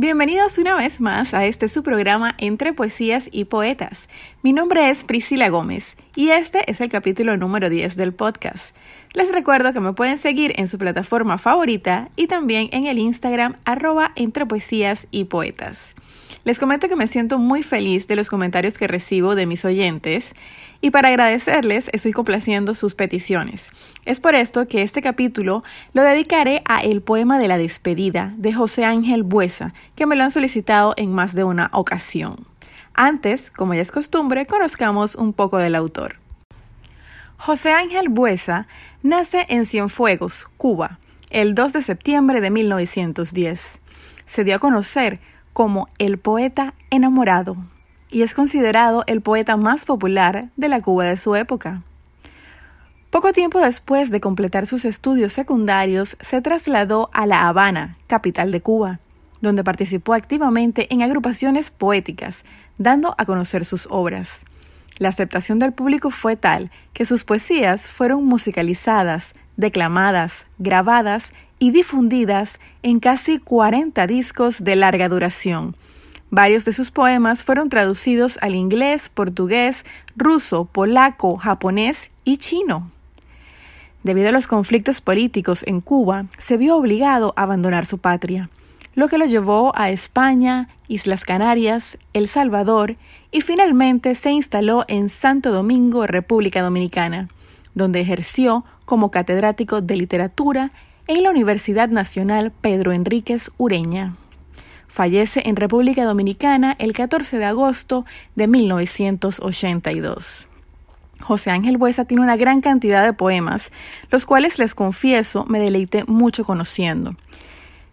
Bienvenidos una vez más a este su programa Entre Poesías y Poetas. Mi nombre es Priscila Gómez y este es el capítulo número 10 del podcast. Les recuerdo que me pueden seguir en su plataforma favorita y también en el Instagram arroba Entre Poesías y Poetas. Les comento que me siento muy feliz de los comentarios que recibo de mis oyentes y para agradecerles estoy complaciendo sus peticiones. Es por esto que este capítulo lo dedicaré a El poema de la despedida de José Ángel Buesa, que me lo han solicitado en más de una ocasión. Antes, como ya es costumbre, conozcamos un poco del autor. José Ángel Buesa nace en Cienfuegos, Cuba, el 2 de septiembre de 1910. Se dio a conocer como el poeta enamorado y es considerado el poeta más popular de la Cuba de su época. Poco tiempo después de completar sus estudios secundarios, se trasladó a La Habana, capital de Cuba, donde participó activamente en agrupaciones poéticas, dando a conocer sus obras. La aceptación del público fue tal que sus poesías fueron musicalizadas, declamadas, grabadas y difundidas en casi 40 discos de larga duración. Varios de sus poemas fueron traducidos al inglés, portugués, ruso, polaco, japonés y chino. Debido a los conflictos políticos en Cuba, se vio obligado a abandonar su patria, lo que lo llevó a España, Islas Canarias, El Salvador y finalmente se instaló en Santo Domingo, República Dominicana, donde ejerció como catedrático de literatura en la Universidad Nacional Pedro Enríquez Ureña. Fallece en República Dominicana el 14 de agosto de 1982. José Ángel Buesa tiene una gran cantidad de poemas, los cuales les confieso me deleité mucho conociendo.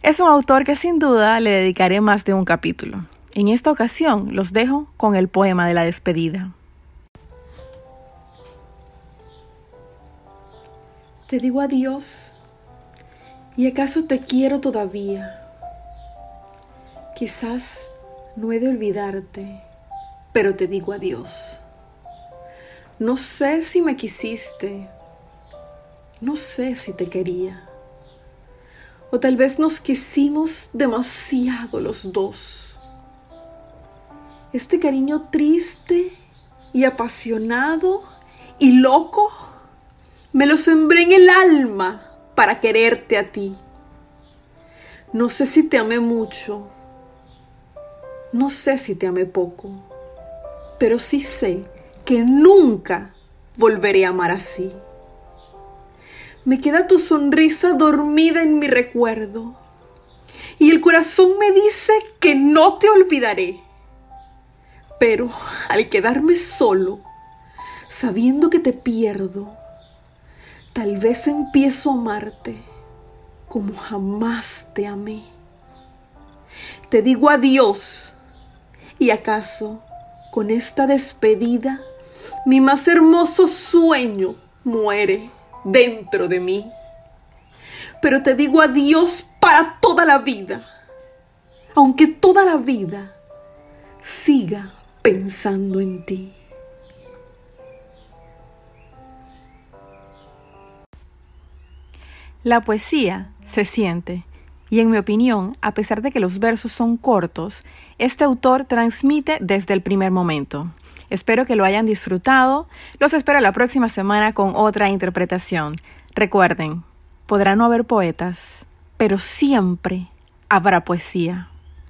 Es un autor que sin duda le dedicaré más de un capítulo. En esta ocasión los dejo con el poema de la despedida. Te digo adiós ¿Y acaso te quiero todavía? Quizás no he de olvidarte, pero te digo adiós. No sé si me quisiste, no sé si te quería. O tal vez nos quisimos demasiado los dos. Este cariño triste y apasionado y loco me lo sembré en el alma para quererte a ti. No sé si te amé mucho, no sé si te amé poco, pero sí sé que nunca volveré a amar así. Me queda tu sonrisa dormida en mi recuerdo y el corazón me dice que no te olvidaré. Pero al quedarme solo, sabiendo que te pierdo, Tal vez empiezo a amarte como jamás te amé. Te digo adiós y acaso con esta despedida mi más hermoso sueño muere dentro de mí. Pero te digo adiós para toda la vida, aunque toda la vida siga pensando en ti. La poesía se siente, y en mi opinión, a pesar de que los versos son cortos, este autor transmite desde el primer momento. Espero que lo hayan disfrutado. Los espero la próxima semana con otra interpretación. Recuerden, podrá no haber poetas, pero siempre habrá poesía.